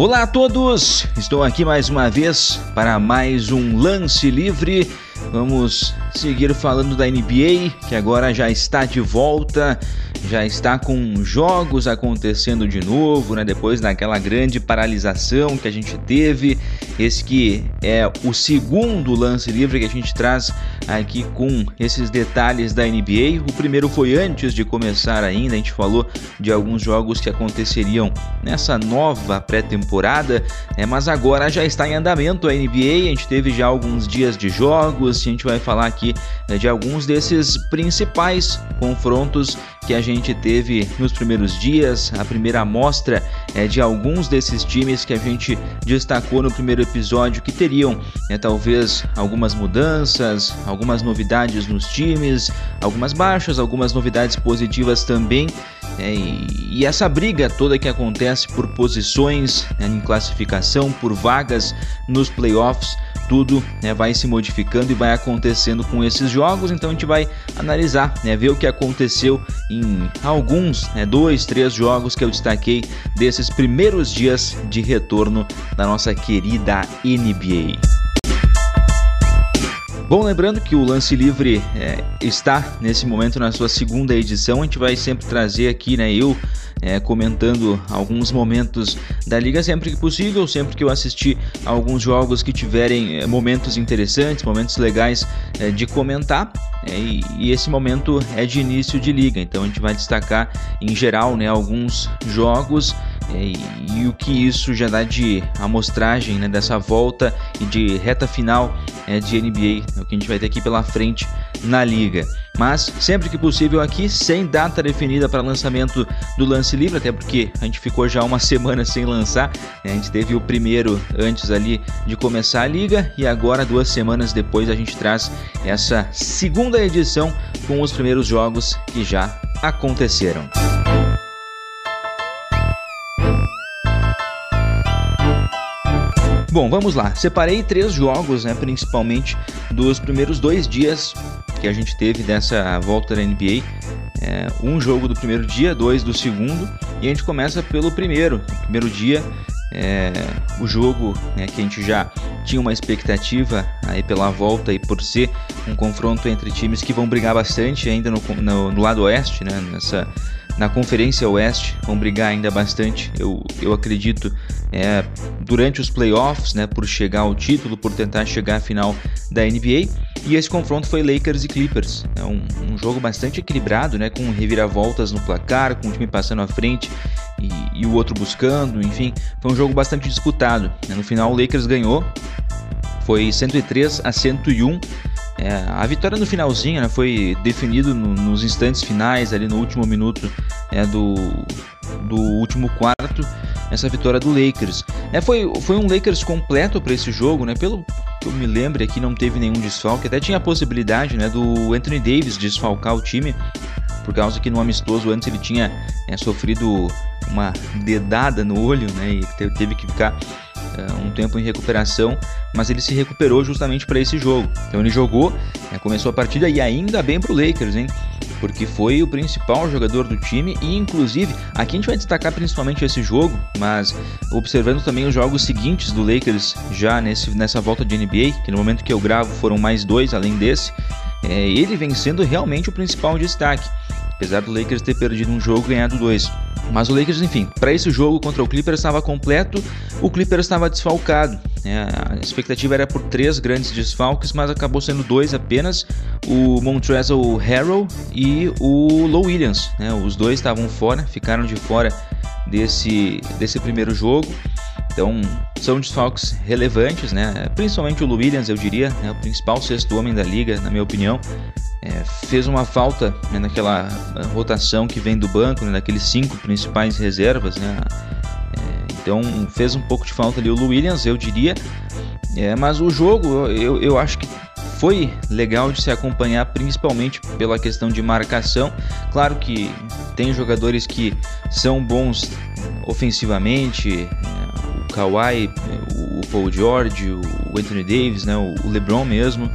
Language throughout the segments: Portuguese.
Olá a todos! Estou aqui mais uma vez para mais um lance livre. Vamos seguir falando da NBA, que agora já está de volta, já está com jogos acontecendo de novo, né? Depois daquela grande paralisação que a gente teve. Esse que é o segundo lance livre que a gente traz aqui com esses detalhes da NBA. O primeiro foi antes de começar ainda, a gente falou de alguns jogos que aconteceriam nessa nova pré-temporada, né? mas agora já está em andamento a NBA. A gente teve já alguns dias de jogos, a gente vai falar aqui aqui né, de alguns desses principais confrontos que a gente teve nos primeiros dias, a primeira amostra é de alguns desses times que a gente destacou no primeiro episódio que teriam né, talvez algumas mudanças, algumas novidades nos times, algumas baixas, algumas novidades positivas também. É, e, e, essa briga toda que acontece por posições né, em classificação, por vagas nos playoffs, tudo né, vai se modificando e vai acontecendo com esses jogos. Então a gente vai analisar, né, ver o que aconteceu em alguns, né, dois, três jogos que eu destaquei desses primeiros dias de retorno da nossa querida NBA. Bom, lembrando que o Lance Livre é, está nesse momento na sua segunda edição, a gente vai sempre trazer aqui, né, eu é, comentando alguns momentos da liga sempre que possível, sempre que eu assistir alguns jogos que tiverem é, momentos interessantes, momentos legais é, de comentar. É, e, e, esse momento é de início de liga, então a gente vai destacar em geral né, alguns jogos é, e, e, o que isso já dá de amostragem né, dessa volta e de reta final é, de NBA, o que a gente vai ter aqui pela frente na liga. Mas sempre que possível aqui, sem data definida para lançamento do lance livre, até porque a gente ficou já uma semana sem lançar. Né? A gente teve o primeiro antes ali de começar a liga e agora duas semanas depois a gente traz essa segunda edição com os primeiros jogos que já aconteceram. Bom, vamos lá. Separei três jogos, né, principalmente dos primeiros dois dias que a gente teve dessa volta da NBA. É, um jogo do primeiro dia, dois do segundo, e a gente começa pelo primeiro. primeiro dia, é, o jogo né, que a gente já tinha uma expectativa aí pela volta e por ser um confronto entre times que vão brigar bastante ainda no, no, no lado oeste, né, nessa na Conferência Oeste, vão brigar ainda bastante, eu, eu acredito, é, durante os playoffs, né, por chegar ao título, por tentar chegar à final da NBA. E esse confronto foi Lakers e Clippers. É um, um jogo bastante equilibrado, né, com reviravoltas no placar, com o time passando à frente e, e o outro buscando, enfim, foi um jogo bastante disputado. No final, o Lakers ganhou, foi 103 a 101 é, a vitória no finalzinho né, foi definido no, nos instantes finais, ali no último minuto é, do, do último quarto, essa vitória do Lakers. É, foi, foi um Lakers completo para esse jogo, né? Pelo que eu me lembro aqui, não teve nenhum desfalque. Até tinha a possibilidade né, do Anthony Davis desfalcar o time, por causa que no amistoso antes ele tinha é, sofrido uma dedada no olho né, e teve que ficar um tempo em recuperação, mas ele se recuperou justamente para esse jogo. Então ele jogou, é, começou a partida e ainda bem para o Lakers, hein? Porque foi o principal jogador do time e, inclusive, aqui a gente vai destacar principalmente esse jogo, mas observando também os jogos seguintes do Lakers já nesse, nessa volta de NBA, que no momento que eu gravo foram mais dois além desse, é, ele vem sendo realmente o principal destaque apesar do Lakers ter perdido um jogo e ganhado dois. Mas o Lakers, enfim, para esse jogo contra o Clippers estava completo, o Clippers estava desfalcado. Né? A expectativa era por três grandes desfalques, mas acabou sendo dois apenas: o Montrezl Harrell e o Low Williams. Né? Os dois estavam fora, ficaram de fora desse, desse primeiro jogo. Então, são desfalques relevantes, né? Principalmente o Williams, eu diria, né? o principal sexto homem da liga, na minha opinião é, fez uma falta né, naquela rotação que vem do banco, né, cinco principais reservas, né? É, então fez um pouco de falta ali o Williams, eu diria. É, mas o jogo, eu, eu acho que foi legal de se acompanhar, principalmente pela questão de marcação. Claro que tem jogadores que são bons ofensivamente, é, o Kawhi, o Paul George, o Anthony Davis, né, o LeBron mesmo.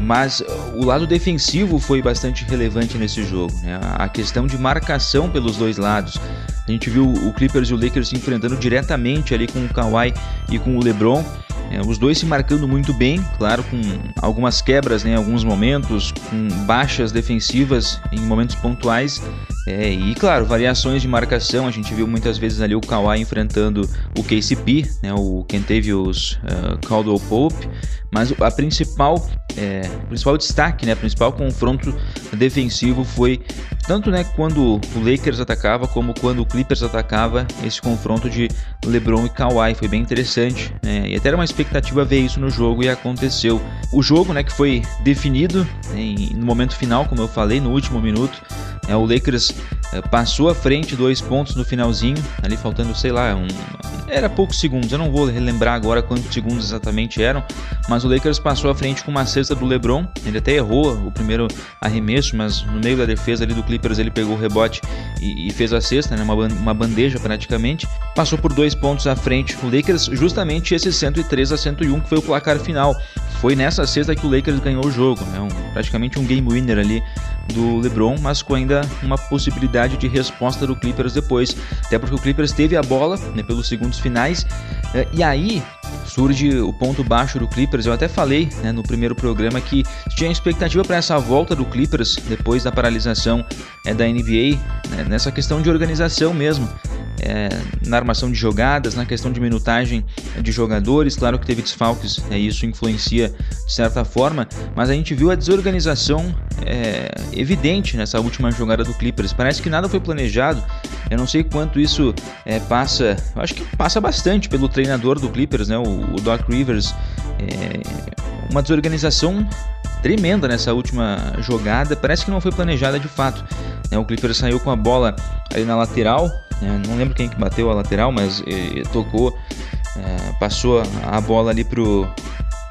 Mas o lado defensivo foi bastante relevante nesse jogo. Né? A questão de marcação pelos dois lados. A gente viu o Clippers e o Lakers se enfrentando diretamente ali com o Kawhi e com o LeBron. É, os dois se marcando muito bem, claro, com algumas quebras né, em alguns momentos, com baixas defensivas em momentos pontuais. É, e claro, variações de marcação. A gente viu muitas vezes ali o Kawhi enfrentando o KCP, né, o Kentavious uh, Caldwell Pope. Mas a principal, é, principal destaque, né, principal confronto defensivo foi tanto né, quando o Lakers atacava como quando o Clippers atacava esse confronto de LeBron e Kawhi. Foi bem interessante né, e até era uma expectativa ver isso no jogo e aconteceu. O jogo né, que foi definido né, no momento final, como eu falei, no último minuto, o Lakers é, passou à frente dois pontos no finalzinho, ali faltando, sei lá, um, era poucos segundos, eu não vou relembrar agora quantos segundos exatamente eram, mas o Lakers passou à frente com uma cesta do LeBron, ele até errou o primeiro arremesso, mas no meio da defesa ali do Clippers ele pegou o rebote e, e fez a cesta, né, uma, uma bandeja praticamente, passou por dois pontos à frente, o Lakers justamente esse 103 a 101 que foi o placar final, foi nessa cesta que o Lakers ganhou o jogo, né, um, praticamente um game winner ali do LeBron, mas com ainda uma possibilidade de resposta do Clippers depois, até porque o Clippers teve a bola né, pelos segundos finais eh, e aí surge o ponto baixo do Clippers. Eu até falei né, no primeiro programa que tinha expectativa para essa volta do Clippers depois da paralisação é, da NBA, né, nessa questão de organização mesmo é, na armação de jogadas, na questão de minutagem de jogadores. Claro que teve desfalques, é, isso influencia de certa forma, mas a gente viu a desorganização é, evidente nessa última jogada do Clippers. Parece que nada foi planejado. Eu não sei quanto isso é, passa, acho que passa bastante pelo treinador do Clippers, né, o, o Doc Rivers. É, uma desorganização tremenda nessa última jogada. Parece que não foi planejada de fato. Né? O Clippers saiu com a bola ali na lateral, né? Não lembro quem que bateu a lateral, mas eh, tocou, eh, passou a bola ali pro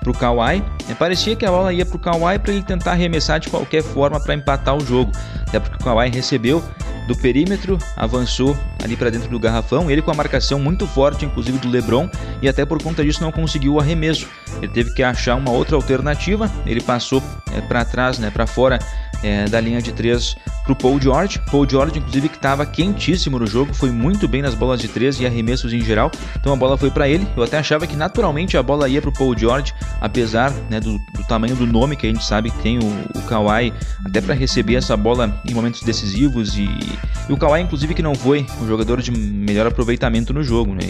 pro Kawhi. É, parecia que a bola ia pro Kawhi para ele tentar arremessar de qualquer forma para empatar o jogo. Até porque o Kawhi recebeu do perímetro, avançou ali para dentro do garrafão, ele com a marcação muito forte, inclusive do LeBron, e até por conta disso não conseguiu o arremesso. Ele teve que achar uma outra alternativa, ele passou é, para trás, né, para fora é, da linha de três para o Paul George. Paul George, inclusive, que estava quentíssimo no jogo, foi muito bem nas bolas de três e arremessos em geral. Então a bola foi para ele. Eu até achava que naturalmente a bola ia para o Paul George, apesar né, do, do, tamanho do nome que a gente sabe que tem o, o Kawhi, até para receber essa bola em momentos decisivos. E, e, o Kawhi, inclusive, que não foi o jogador de melhor aproveitamento no jogo. Né?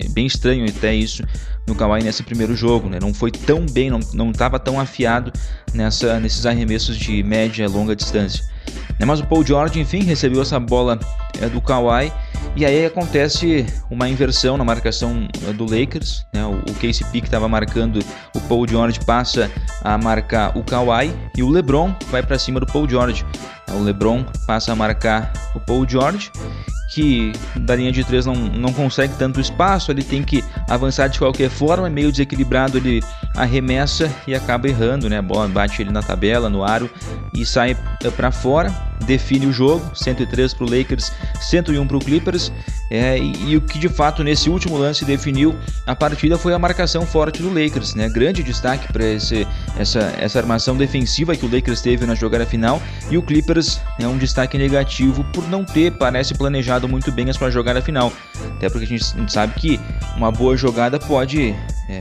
é bem estranho até isso no Kawhi nesse primeiro jogo. Né? Não foi tão bem, não estava tão afiado nessa, nesses arremessos de média e longa distância. Né, mas o Paul George, enfim, recebeu essa bola é, do Kawhi e aí acontece uma inversão na marcação é, do Lakers. Né? O, o KCP que estava marcando o Paul George passa a marcar o Kawhi e o LeBron vai para cima do Paul George. O LeBron passa a marcar o Paul George que da linha de três não, não consegue tanto espaço, ele tem que avançar de qualquer forma, meio desequilibrado, ele arremessa e acaba errando, né? A bola bate ele na tabela, no aro e sai eh, para fora, define o jogo, 103 para o Lakers, 101 para o Clippers. É, e, e, o que de fato nesse último lance definiu a partida foi a marcação forte do Lakers, né? Grande destaque para essa, essa armação defensiva que o Lakers teve na jogada final e o Clippers é um destaque negativo por não ter, parece, planejado muito bem a sua jogada final. Até porque a gente sabe que uma boa jogada pode é,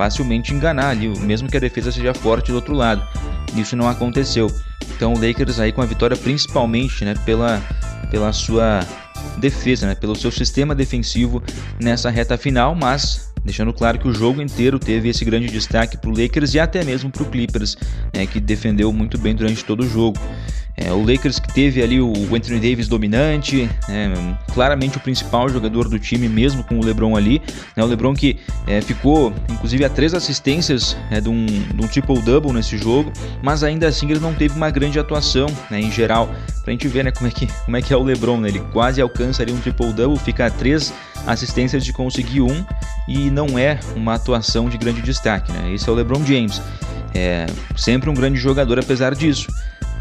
facilmente enganar ali, mesmo que a defesa seja forte do outro lado. Isso não aconteceu. Então o Lakers aí com a vitória principalmente né, pela, pela sua defesa, né, pelo seu sistema defensivo nessa reta final, mas deixando claro que o jogo inteiro teve esse grande destaque para o Lakers e até mesmo para o Clippers, né, que defendeu muito bem durante todo o jogo. É, o Lakers que teve ali o Anthony Davis dominante, é, claramente o principal jogador do time, mesmo com o LeBron ali. Né, o LeBron que é, ficou, inclusive, a três assistências é, de um, um triple-double nesse jogo, mas ainda assim ele não teve uma grande atuação né, em geral. Pra gente ver né, como, é que, como é que é o LeBron, né, ele quase alcança ali um triple-double, fica a três assistências de conseguir um e não é uma atuação de grande destaque. Né? Esse é o LeBron James. É sempre um grande jogador apesar disso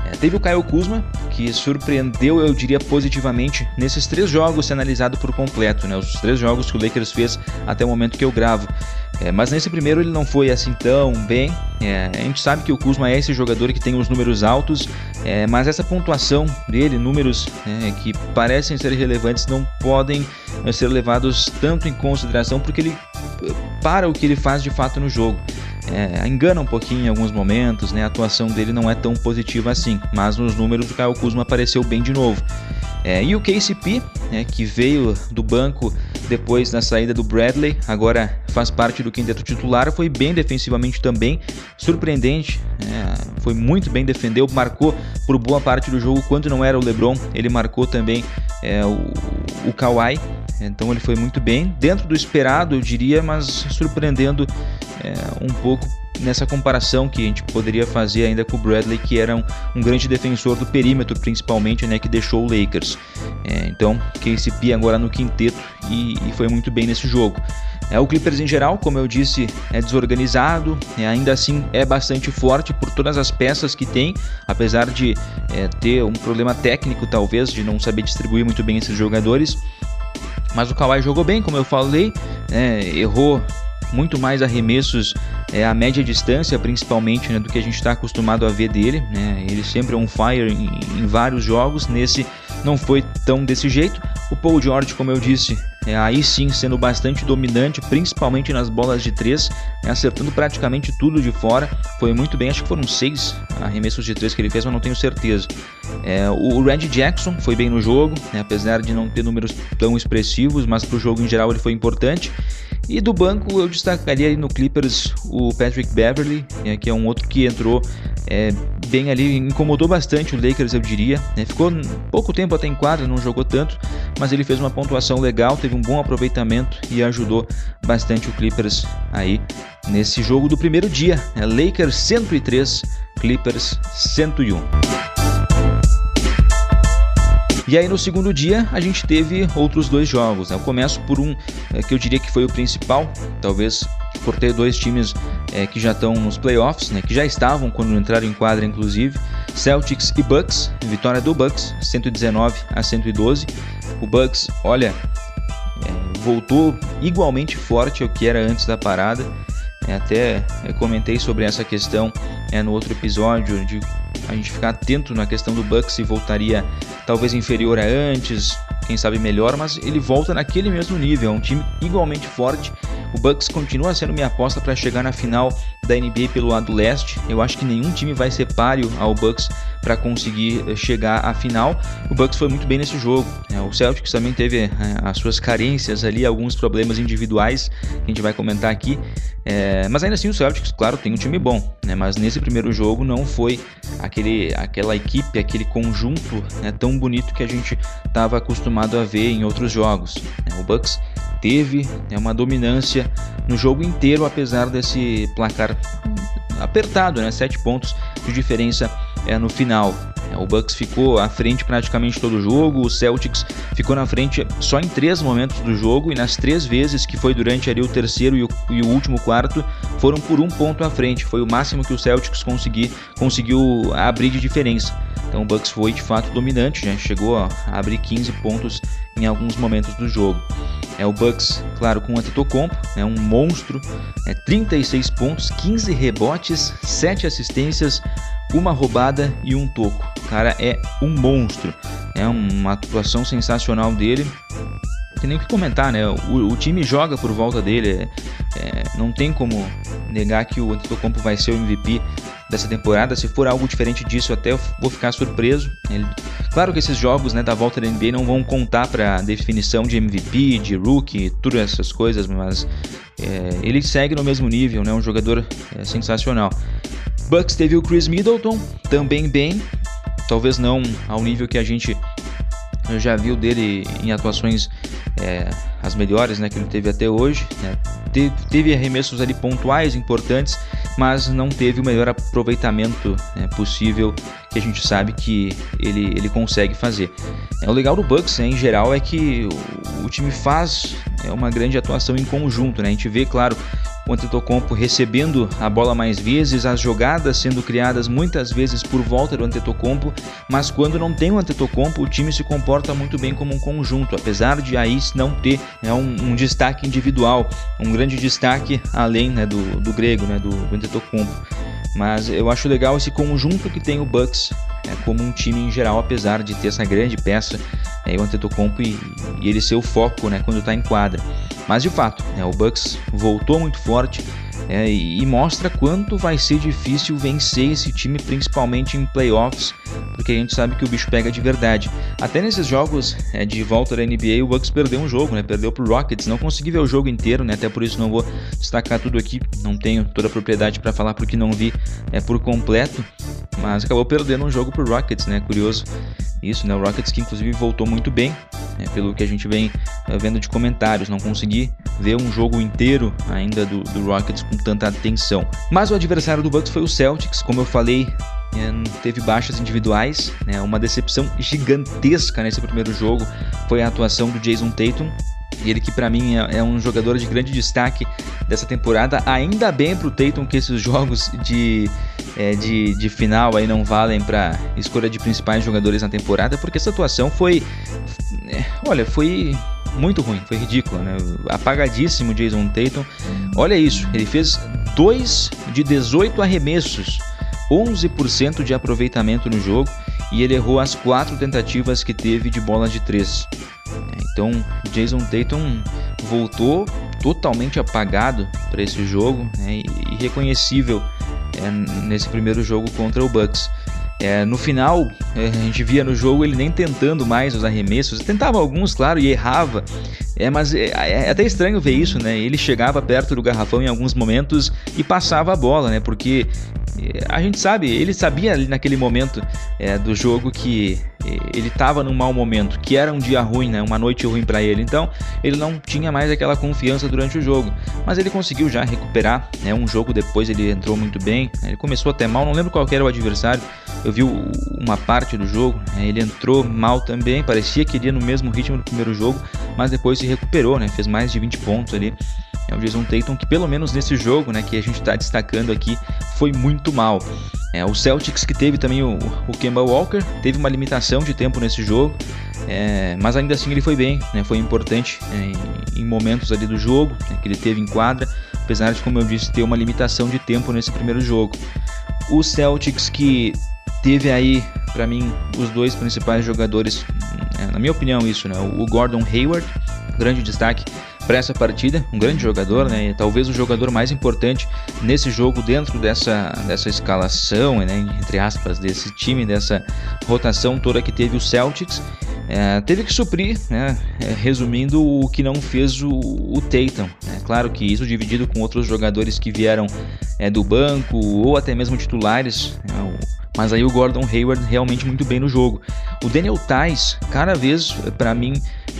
É, teve o Kyle Kuzma, que surpreendeu, eu diria, positivamente nesses três jogos, analisado por completo, né? Os três jogos que o Lakers fez até o momento que eu gravo. É, mas nesse primeiro ele não foi assim tão bem. É, a gente sabe que o Kuzma é esse jogador que tem os números altos, é, mas essa pontuação dele, números né, que parecem ser relevantes, não podem né, ser levados tanto em consideração porque ele para o que ele faz de fato no jogo. É, engana um pouquinho em alguns momentos, né? a atuação dele não é tão positiva assim, mas nos números o Kyle Kuzma apareceu bem de novo. É, e o KCP, né, que veio do banco depois da saída do Bradley, agora faz parte do quinteto titular, foi bem defensivamente também, surpreendente, é, foi muito bem, defendeu, marcou por boa parte do jogo, quando não era o LeBron, ele marcou também é, o, o Kawhi, então ele foi muito bem, dentro do esperado, eu diria, mas surpreendendo é, um pouco nessa comparação que a gente poderia fazer ainda com o Bradley, que era um, um grande defensor do perímetro, principalmente, né, que deixou o Lakers. É, então, KCP agora no quinteto e, e, foi muito bem nesse jogo. É, o Clippers em geral, como eu disse, é desorganizado, é, ainda assim é bastante forte por todas as peças que tem, apesar de é, ter um problema técnico, talvez, de não saber distribuir muito bem esses jogadores. Mas o Kawhi jogou bem, como eu falei, né, errou muito mais arremessos é, média distância, principalmente, né, do que a gente está acostumado a ver dele. Né? Ele sempre é um fire em, em, vários jogos, nesse não foi tão desse jeito. O Paul George, como eu disse, é, aí sim sendo bastante dominante, principalmente nas bolas de três, é, acertando praticamente tudo de fora. Foi muito bem, acho que foram seis arremessos de três que ele fez, mas não tenho certeza. É, o Red Jackson foi bem no jogo, né, apesar de não ter números tão expressivos, mas para o jogo em geral ele foi importante. E do banco eu destacaria no Clippers o Patrick Beverly, né, que é um outro que entrou é, bem ali, incomodou bastante o Lakers, eu diria. Né, ficou pouco tempo até em quadra, não jogou tanto, mas ele fez uma pontuação legal, teve um bom aproveitamento e ajudou bastante o Clippers aí nesse jogo do primeiro dia. Né, Lakers 103, Clippers 101. E aí no segundo dia a gente teve outros dois jogos. Né? Eu começo por um é, que eu diria que foi o principal, talvez por ter dois times é, que já estão nos playoffs, né? que já estavam quando entraram em quadra, inclusive. Celtics e Bucks, vitória do Bucks, 119 a 112. O Bucks, olha, é, voltou igualmente forte ao que era antes da parada. É, até comentei sobre essa questão é, no outro episódio de a gente ficar atento na questão do Bucks se voltaria talvez inferior a antes, quem sabe melhor, mas ele volta naquele mesmo nível, é um time igualmente forte. O Bucks continua sendo minha aposta para chegar na final da NBA pelo lado leste. Eu acho que nenhum time vai ser páreo ao Bucks para conseguir eh, chegar à final. O Bucks foi muito bem nesse jogo. Né? O Celtics também teve eh, as suas carências ali, alguns problemas individuais que a gente vai comentar aqui. É, mas ainda assim o Celtics, claro, tem um time bom, né? Mas nesse primeiro jogo não foi aquele, aquela equipe, aquele conjunto né, tão bonito que a gente estava acostumado a ver em outros jogos. O Bucks teve uma dominância no jogo inteiro, apesar desse placar apertado, né? Sete pontos de diferença é, no final. É, o Bucks ficou à frente praticamente todo o jogo, o Celtics ficou na frente só em três momentos do jogo e nas três vezes que foi durante ali o terceiro e o, e o último quarto foram por um ponto à frente. Foi o máximo que o Celtics consegui, conseguiu abrir de diferença. Então o Bucks foi de fato dominante, já chegou a abrir 15 pontos em alguns momentos do jogo. É o Bucks, claro, com o Antetokounmpo, é um monstro, é 36 pontos, 15 rebotes, 7 assistências, uma roubada e um toco. O cara é um monstro. É uma atuação sensacional dele. Tem nem o que comentar, né? O, o time joga por volta dele. É, é, não tem como negar que o Antetokounmpo vai ser o MVP dessa temporada. Se for algo diferente disso, até vou ficar surpreso. Ele... Claro que esses jogos né, da volta da NBA não vão contar para definição de MVP, de rookie, todas essas coisas, mas é, ele segue no mesmo nível, né? Um jogador é, sensacional. Bucks teve o Chris Middleton, também bem, talvez não ao nível que a gente já viu dele em atuações é, as melhores né, que ele teve até hoje. Né? Teve, teve, arremessos ali pontuais importantes, mas não teve o melhor aproveitamento né, possível que a gente sabe que ele, ele consegue fazer. É, o legal do Bucks né, em geral é que o, o time faz é, uma grande atuação em conjunto. Né? A gente vê, claro, o Antetokounmpo recebendo a bola mais vezes, as jogadas sendo criadas muitas vezes por volta do Antetokounmpo, mas quando não tem o Antetokounmpo, o time se comporta muito bem como um conjunto, apesar de aí não ter né, um, um, destaque individual, um grande destaque além né, do, do grego, né, do, do Antetokounmpo. Mas eu acho legal esse conjunto que tem o Bucks é, como um time em geral, apesar de ter essa grande peça, é, o Antetokounmpo e, e ele ser o foco né, quando está em quadra. Mas de fato, né, o Bucks voltou muito forte é, e mostra quanto vai ser difícil vencer esse time, principalmente em playoffs, porque a gente sabe que o bicho pega de verdade. Até nesses jogos é, de volta da NBA, o Bucks perdeu um jogo, né? Perdeu pro Rockets, não consegui ver o jogo inteiro, né? Até por isso não vou destacar tudo aqui, não tenho toda a propriedade para falar porque não vi é, por completo, mas acabou perdendo um jogo pro Rockets, né? Curioso isso, né? O Rockets que inclusive voltou muito bem, né? pelo que a gente vem é, vendo de comentários. Não consegui ver um jogo inteiro ainda do, do Rockets com tanta atenção. Mas o adversário do Bucks foi o Celtics, como eu falei, é, teve baixas individuais, né? uma decepção gigantesca nesse primeiro jogo foi a atuação do Jason Tatum. Ele que para mim é, é, um jogador de grande destaque dessa temporada. Ainda bem pro Tatum que esses jogos de, é, de, de final aí não valem para escolha de principais jogadores na temporada, porque essa atuação foi, é, olha, foi muito ruim, foi ridícula, né? Apagadíssimo Jason Tatum. Olha isso, ele fez 2 de 18 arremessos, 11% de aproveitamento no jogo e ele errou as quatro tentativas que teve de bola de 3. Então, Jason Tatum voltou totalmente apagado para esse jogo, né? irreconhecível é, nesse primeiro jogo contra o Bucks. É, no final, é, a gente via no jogo ele nem tentando mais os arremessos, tentava alguns, claro, e errava. É, mas é, é, até estranho ver isso, né? Ele chegava perto do garrafão em alguns momentos e passava a bola, né? Porque é, a gente sabe, ele sabia ali naquele momento é, do jogo que ele estava num mau momento, que era um dia ruim, né? Uma noite ruim para ele. Então, ele não tinha mais aquela confiança durante o jogo, mas ele conseguiu já recuperar, né? Um jogo depois ele entrou muito bem. Ele começou até mal, não lembro qual era o adversário. Eu vi uma parte do jogo, né? ele entrou mal também, parecia que iria no mesmo ritmo do primeiro jogo, mas depois se recuperou, né? Fez mais de 20 pontos ali. É o Jason Tatum que pelo menos nesse jogo, né, que a gente está destacando aqui, foi muito mal. É, o Celtics que teve também o, o Kemba Walker, teve uma limitação de tempo nesse jogo, é, mas ainda assim ele foi bem, né, foi importante é, em, em, momentos ali do jogo né, que ele teve em quadra, apesar de, como eu disse, ter uma limitação de tempo nesse primeiro jogo. O Celtics que teve aí, para mim, os dois principais jogadores, é, na minha opinião, isso, né, o Gordon Hayward, grande destaque para essa partida, um grande jogador, né? Talvez o jogador mais importante nesse jogo dentro dessa, dessa escalação, né? Entre aspas, desse time, dessa rotação toda que teve o Celtics. É, teve que suprir, né? É, resumindo, o que não fez o, o Tatum. Né? Claro que isso dividido com outros jogadores que vieram é, do banco ou até mesmo titulares. Né? Mas aí o Gordon Hayward realmente muito bem no jogo. O Daniel Tais, cada vez para mim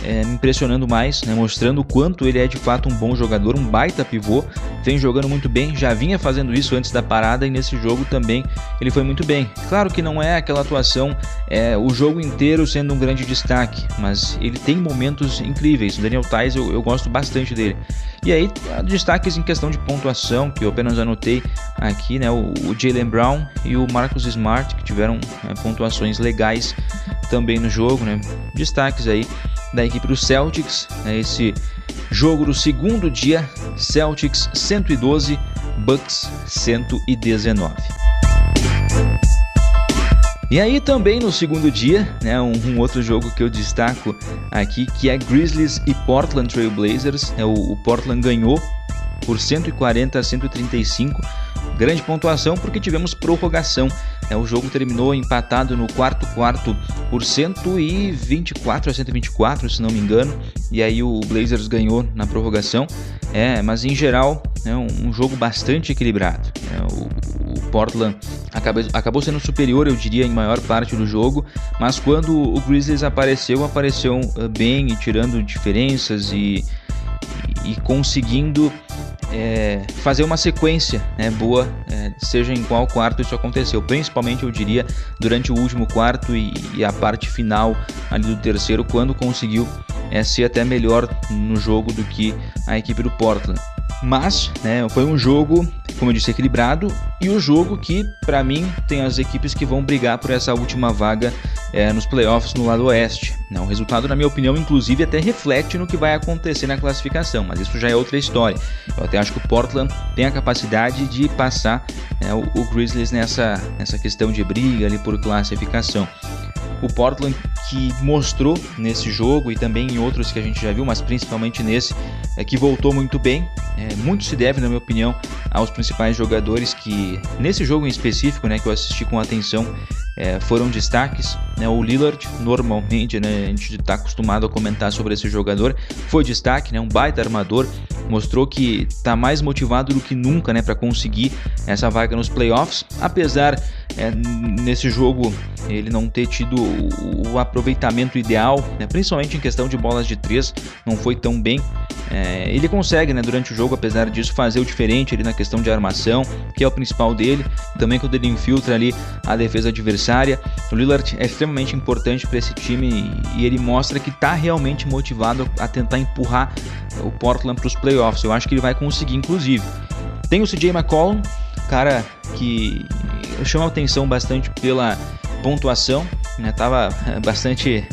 é, me impressionando mais, né, mostrando o quanto ele é de fato um bom jogador, um baita pivô, vem jogando muito bem, já vinha fazendo isso antes da parada e nesse jogo também ele foi muito bem. Claro que não é aquela atuação é, o jogo inteiro sendo um grande destaque, mas ele tem momentos incríveis. O Daniel Tais eu, eu gosto bastante dele. E aí, destaques em questão de pontuação, que eu apenas anotei aqui, né? O, o Jalen Brown e o Marcus Smart, que tiveram né, pontuações legais também no jogo, né? Destaques aí da equipe do Celtics, né? esse jogo do segundo dia, Celtics 112, Bucks 119. E aí também no segundo dia, né, um, um, outro jogo que eu destaco aqui, que é Grizzlies e Portland Trail Blazers. Né, o, o Portland ganhou por 140 a 135 Grande pontuação porque tivemos prorrogação. É, o jogo terminou empatado no quarto quarto por 124 a 124, se não me engano. E aí o Blazers ganhou na prorrogação. É, mas em geral é um, jogo bastante equilibrado. É, o, o, Portland acabou, acabou sendo superior, eu diria, em maior parte do jogo. Mas quando o Grizzlies apareceu, apareceu uh, bem tirando diferenças e, e conseguindo é, fazer uma sequência né, boa, é, seja em qual quarto isso aconteceu. Principalmente, eu diria, durante o último quarto e, e a parte final ali do terceiro, quando conseguiu é, ser até melhor no jogo do que a equipe do Portland. Mas, né, foi um jogo, como eu disse, equilibrado e o jogo que, para mim, tem as equipes que vão brigar por essa última vaga é, nos playoffs no lado oeste. Né, o resultado, na minha opinião, inclusive, até reflete no que vai acontecer na classificação, mas isso já é outra história. Eu até acho que o Portland tem a capacidade de passar né, o, o Grizzlies nessa, nessa questão de briga ali por classificação o Portland que mostrou nesse jogo e também em outros que a gente já viu, mas principalmente nesse, é que voltou muito bem. É, muito se deve, na minha opinião, aos principais jogadores que nesse jogo em específico, né, que eu assisti com atenção, é, foram destaques. Né, o Lillard, normalmente, né, a gente está acostumado a comentar sobre esse jogador, foi destaque, né, um baita armador, mostrou que está mais motivado do que nunca né, para conseguir essa vaga nos playoffs, apesar é, nesse jogo ele não ter tido o, o aproveitamento ideal, né, principalmente em questão de bolas de três, não foi tão bem. É, ele consegue, né, durante o jogo, apesar disso, fazer o diferente ali na questão de armação, que é o principal dele. Também quando ele infiltra ali a defesa adversária. O Lillard é extremamente importante para esse time e ele mostra que está realmente motivado a tentar empurrar o Portland para os playoffs. Eu acho que ele vai conseguir, inclusive. Tem o CJ McCollum, cara que chama atenção bastante pela pontuação, né? Tava bastante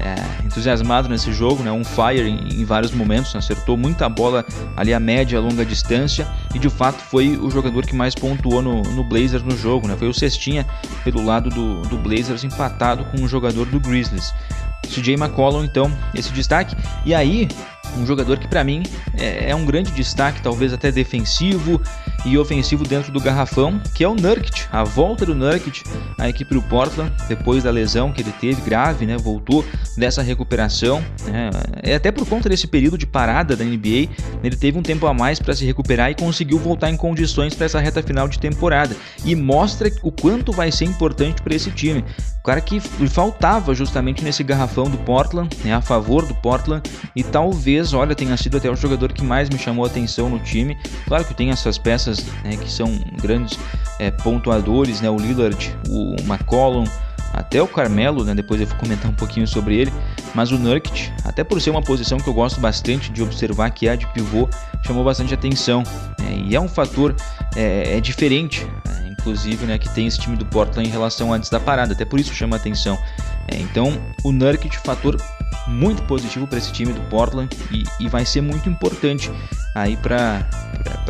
é, entusiasmado nesse jogo, né? Um fire em, em, vários momentos, acertou muita bola ali a média, a longa distância e de fato foi o jogador que mais pontuou no, no Blazers no jogo, né? Foi o cestinha pelo lado do, do Blazers empatado com o jogador do Grizzlies. CJ McCollum, então, esse destaque. E aí, um jogador que para mim é, é, um grande destaque, talvez até defensivo e ofensivo dentro do garrafão, que é o Nurkic. A volta do Nurkic à equipe do Portland depois da lesão que ele teve grave, né? Voltou dessa recuperação. Né? É até por conta desse período de parada da NBA, ele teve um tempo a mais para se recuperar e conseguiu voltar em condições para essa reta final de temporada. E mostra o quanto vai ser importante para esse time. O cara que faltava justamente nesse garrafão do Portland, né? A favor do Portland e talvez talvez, olha, tenha sido até o jogador que mais me chamou a atenção no time. Claro que tem essas peças né, que são grandes é, pontuadores, né, o Lillard, o McCollum, até o Carmelo, né, depois eu vou comentar um pouquinho sobre ele, mas o Nurkic, até por ser uma posição que eu gosto bastante de observar, que é a de pivô, chamou bastante atenção. Né, e é um fator é, é diferente, inclusive, né, que tem esse time do Portland em relação antes da parada, até por isso chama atenção. É, então, o Nurkic, fator muito positivo para esse time do Portland e, e, vai ser muito importante aí para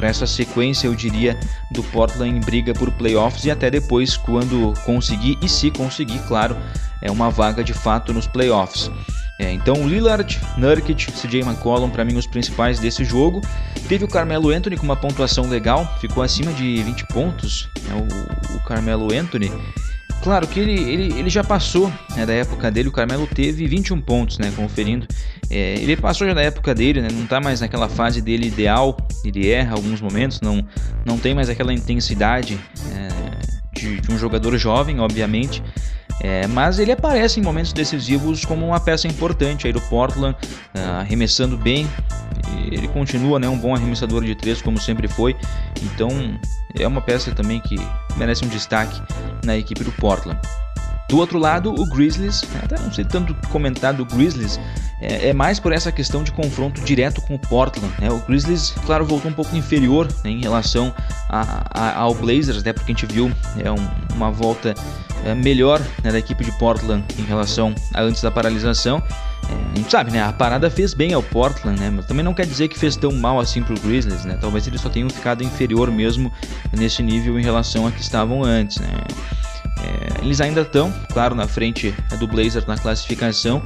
essa sequência, eu diria, do Portland em briga por playoffs e até depois, quando conseguir, e se conseguir, claro, é uma vaga de fato nos playoffs. É, então, Lillard, Nurkic, CJ McCollum, para mim, os principais desse jogo. Teve o Carmelo Anthony com uma pontuação legal, ficou acima de 20 pontos. É, o, o Carmelo Anthony Claro que ele, ele, ele já passou né, da época dele, o Carmelo teve 21 pontos, né, conferindo. É, ele passou já da época dele, né, não está mais naquela fase dele ideal, ele erra alguns momentos, não, não tem mais aquela intensidade é, de, de um jogador jovem, obviamente. É, mas ele aparece em momentos decisivos como uma peça importante aí do Portland, uh, arremessando bem. Ele continua né, um bom arremessador de três, como sempre foi. Então é uma peça também que merece um destaque na equipe do Portland. Do outro lado, o Grizzlies, até não sei tanto comentar do Grizzlies, é, é, mais por essa questão de confronto direto com o Portland. Né? O Grizzlies, claro, voltou um pouco inferior né, em relação a, a, ao Blazers, né, porque a gente viu é, um, uma volta é, melhor né, da equipe de Portland em relação a antes da paralisação. É, a gente sabe, né? A parada fez bem ao Portland, né? Mas também não quer dizer que fez tão mal assim pro Grizzlies, né? Talvez eles só tenham ficado inferior mesmo nesse nível em relação a que estavam antes, né? Eles ainda estão, claro, na frente do Blazer na classificação,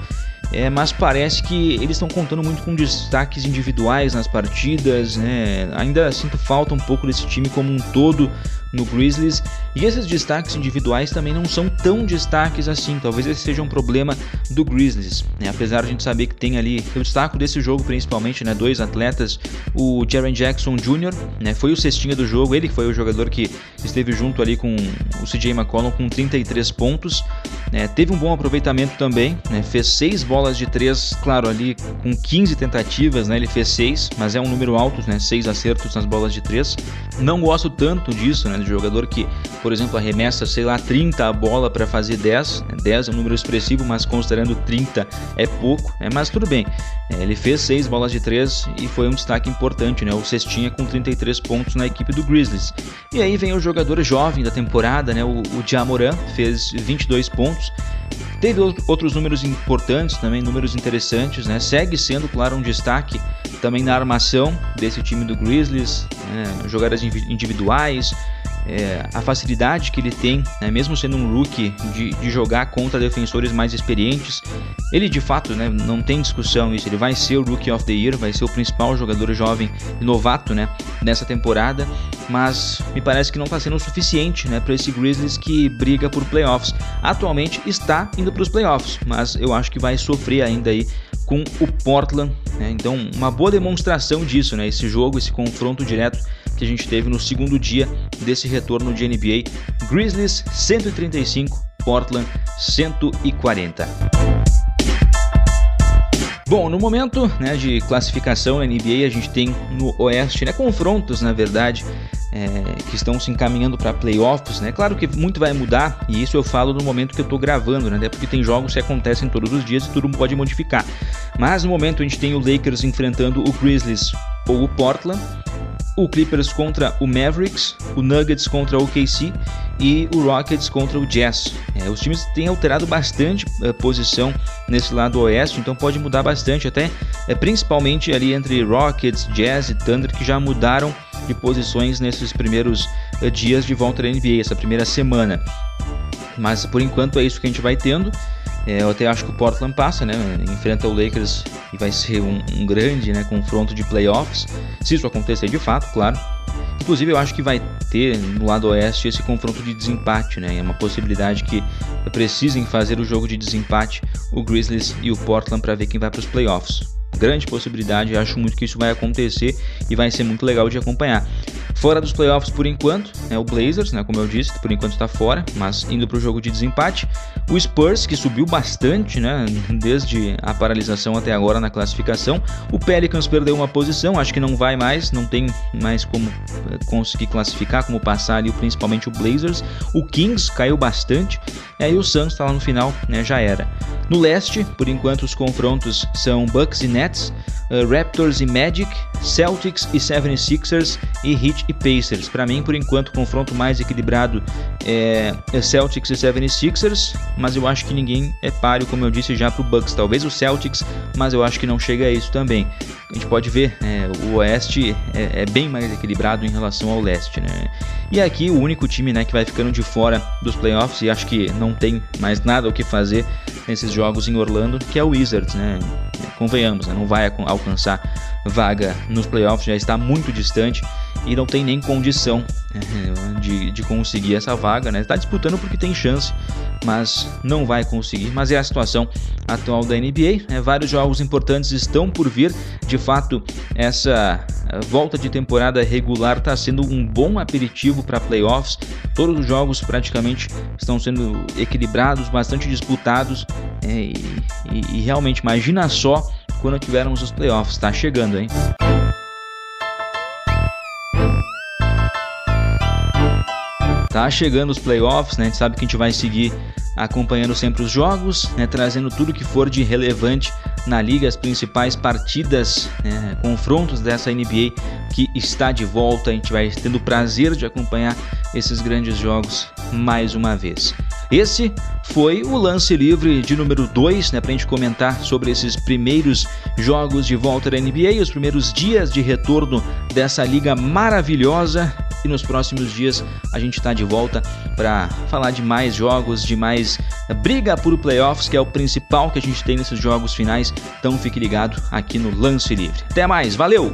é, mas parece que eles estão contando muito com destaques individuais nas partidas, né? Ainda sinto falta um pouco desse time como um todo no Grizzlies. E esses destaques individuais também não são tão destaques assim. Talvez esse seja um problema do Grizzlies. Né? Apesar de a gente saber que tem ali, eu destaco desse jogo principalmente, né? dois atletas, o Jaren Jackson Jr., né? foi o cestinha do jogo, ele foi o jogador que esteve junto ali com o CJ McCollum com 33 pontos. Né? Teve um bom aproveitamento também, né? fez seis bolas de três, claro, ali com 15 tentativas, né? ele fez seis, mas é um número alto, né? seis acertos nas bolas de três. Não gosto tanto disso, né? Jogador que, por exemplo, arremessa, sei lá, 30 a bola para fazer 10. 10 é um número expressivo, mas considerando 30 é pouco, né? mas tudo bem. É, ele fez 6 bolas de 3 e foi um destaque importante, né? O Cestinha com 33 pontos na equipe do Grizzlies. E aí vem o jogador jovem da temporada, né? O, o Jamoran fez 22 pontos. Teve outros números importantes também, números interessantes, né? Segue sendo, claro, um destaque também na armação desse time do Grizzlies, né? jogadas individuais, é, a facilidade que ele tem, né, mesmo sendo um rookie, de, de, jogar contra defensores mais experientes. Ele de fato né, não tem discussão isso, ele vai ser o Rookie of the Year, vai ser o principal jogador jovem novato né, nessa temporada, mas me parece que não está sendo o suficiente né, para esse Grizzlies que briga por playoffs. Atualmente está indo para os playoffs, mas eu acho que vai sofrer ainda aí com o Portland. Né? Então, uma boa demonstração disso, né? esse jogo, esse confronto direto que a gente teve no segundo dia desse retorno de NBA. Grizzlies 135, Portland 140. Bom, no momento né, de classificação na NBA, a gente tem no Oeste né, confrontos, na verdade, é, que estão se encaminhando para playoffs. Né? Claro que muito vai mudar, e isso eu falo no momento que eu estou gravando, né? até porque tem jogos que acontecem todos os dias e tudo pode modificar. Mas no momento a gente tem o Lakers enfrentando o Grizzlies ou o Portland o Clippers contra o Mavericks, o Nuggets contra o OKC e o Rockets contra o Jazz. É, os times têm alterado bastante a posição nesse lado oeste, então pode mudar bastante até, é, principalmente ali entre Rockets, Jazz e Thunder que já mudaram de posições nesses primeiros é, dias de volta da NBA, essa primeira semana. Mas por enquanto é isso que a gente vai tendo. É, eu até acho que o Portland passa, né? Enfrenta o Lakers e vai ser um, um, grande né, confronto de playoffs. Se isso acontecer de fato, claro. Inclusive, eu acho que vai ter no lado oeste esse confronto de desempate, né? É uma possibilidade que precisem fazer o jogo de desempate o Grizzlies e o Portland para ver quem vai para os playoffs grande possibilidade, acho muito que isso vai acontecer e vai ser muito legal de acompanhar. Fora dos playoffs por enquanto, é o Blazers, né, como eu disse, por enquanto está fora, mas indo para o jogo de desempate. O Spurs, que subiu bastante né, desde a paralisação até agora na classificação. O Pelicans perdeu uma posição, acho que não vai mais, não tem mais como eh, conseguir classificar, como passar ali, principalmente o Blazers. O Kings caiu bastante, e aí o Suns está lá no final, né, já era. No leste, por enquanto, os confrontos são Bucks e Nets, uh, Raptors e Magic, Celtics e 76ers e Heat e Pacers. Para mim, por enquanto, o confronto mais equilibrado é, é Celtics e 76ers, mas eu acho que ninguém é páreo, como eu disse já, para o Bucks. Talvez o Celtics, mas eu acho que não chega a isso também. A gente pode ver, é, o Oeste é, é, bem mais equilibrado em relação ao Leste. Né? E aqui o único time né, que vai ficando de fora dos playoffs, e acho que não tem mais nada o que fazer nesses jogos em Orlando, que é o Wizards. Né? Convenhamos, né? não vai alcançar vaga nos playoffs, já está muito distante e não tem nem condição eh, de, de conseguir essa vaga, né? Está disputando porque tem chance, mas não vai conseguir. Mas é a situação atual da NBA. Né? Vários jogos importantes estão por vir. De fato, essa eh, volta de temporada regular está sendo um bom aperitivo para playoffs. Todos os jogos praticamente estão sendo equilibrados, bastante disputados. É, e, e, e realmente, imagina só quando tivermos os playoffs. Está chegando, hein? Tá chegando os playoffs, né? A gente sabe que a gente vai seguir acompanhando sempre os jogos, né? trazendo tudo que for de relevante na liga, as principais partidas, né? confrontos dessa NBA que está de volta. A gente vai tendo o prazer de acompanhar esses grandes jogos mais uma vez. Esse foi o lance livre de número 2, né, para a gente comentar sobre esses primeiros jogos de volta da NBA, os primeiros dias de retorno dessa liga maravilhosa. E nos próximos dias a gente está de volta para falar de mais jogos, de mais briga por playoffs, que é o principal que a gente tem nesses jogos finais. Então fique ligado aqui no Lance Livre. Até mais, valeu!